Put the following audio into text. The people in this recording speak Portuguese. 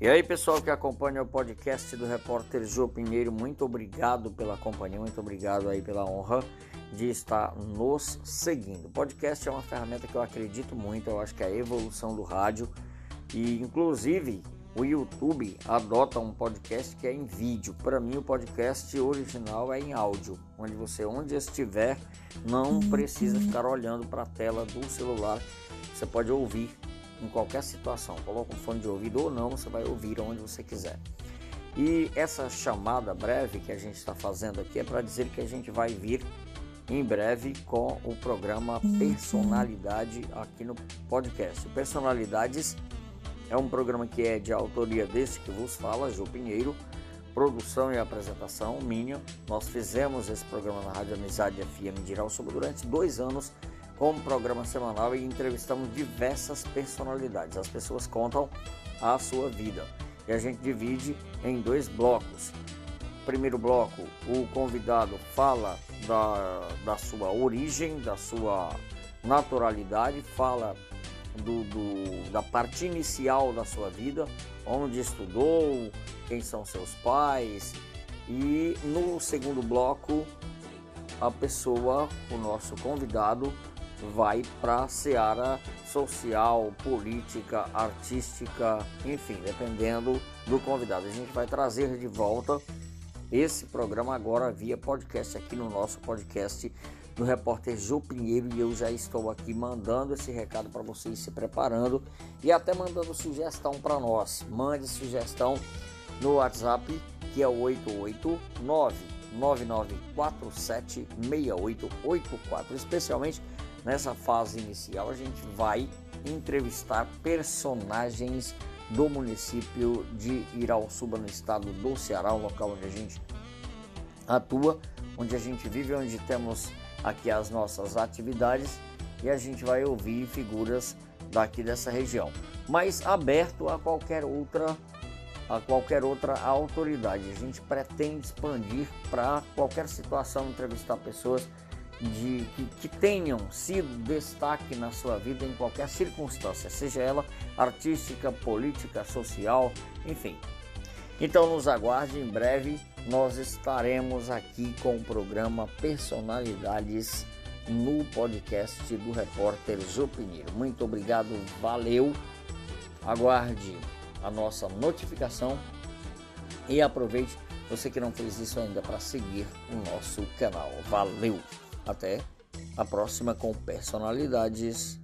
E aí, pessoal que acompanha o podcast do repórter Jô Pinheiro, muito obrigado pela companhia, muito obrigado aí pela honra de estar nos seguindo. O podcast é uma ferramenta que eu acredito muito, eu acho que é a evolução do rádio e inclusive o YouTube adota um podcast que é em vídeo. Para mim, o podcast original é em áudio, onde você, onde estiver, não precisa ficar olhando para a tela do celular. Você pode ouvir em qualquer situação. Coloca um fone de ouvido ou não, você vai ouvir onde você quiser. E essa chamada breve que a gente está fazendo aqui é para dizer que a gente vai vir em breve com o programa Personalidade aqui no podcast. Personalidades é um programa que é de autoria desse que vos fala, Ju Pinheiro, produção e apresentação minha. Nós fizemos esse programa na Rádio Amizade FM de Irauçuba durante dois anos como programa semanal e entrevistamos diversas personalidades. As pessoas contam a sua vida e a gente divide em dois blocos. Primeiro bloco, o convidado fala da, da sua origem, da sua naturalidade, fala do, do, da parte inicial da sua vida, onde estudou, quem são seus pais. E no segundo bloco, a pessoa, o nosso convidado, vai para a seara social, política, artística, enfim, dependendo do convidado. A gente vai trazer de volta esse programa agora via podcast aqui no nosso podcast do repórter Jô Pinheiro e eu já estou aqui mandando esse recado para vocês se preparando e até mandando sugestão para nós. Mande sugestão no WhatsApp que é o 889 9947 6884, especialmente Nessa fase inicial, a gente vai entrevistar personagens do município de Irauçuba, no estado do Ceará, o local onde a gente atua, onde a gente vive, onde temos aqui as nossas atividades e a gente vai ouvir figuras daqui dessa região, mas aberto a qualquer outra a qualquer outra autoridade. A gente pretende expandir para qualquer situação, entrevistar pessoas de que, que, tenham sido destaque na sua vida em qualquer circunstância, seja ela artística, política, social, enfim. Então nos aguarde em breve, nós estaremos aqui com o programa Personalidades no podcast do repórter Jô Pinheiro. Muito obrigado, valeu. Aguarde a nossa notificação e aproveite você que não fez isso ainda para seguir o nosso canal. Valeu! Até a próxima com personalidades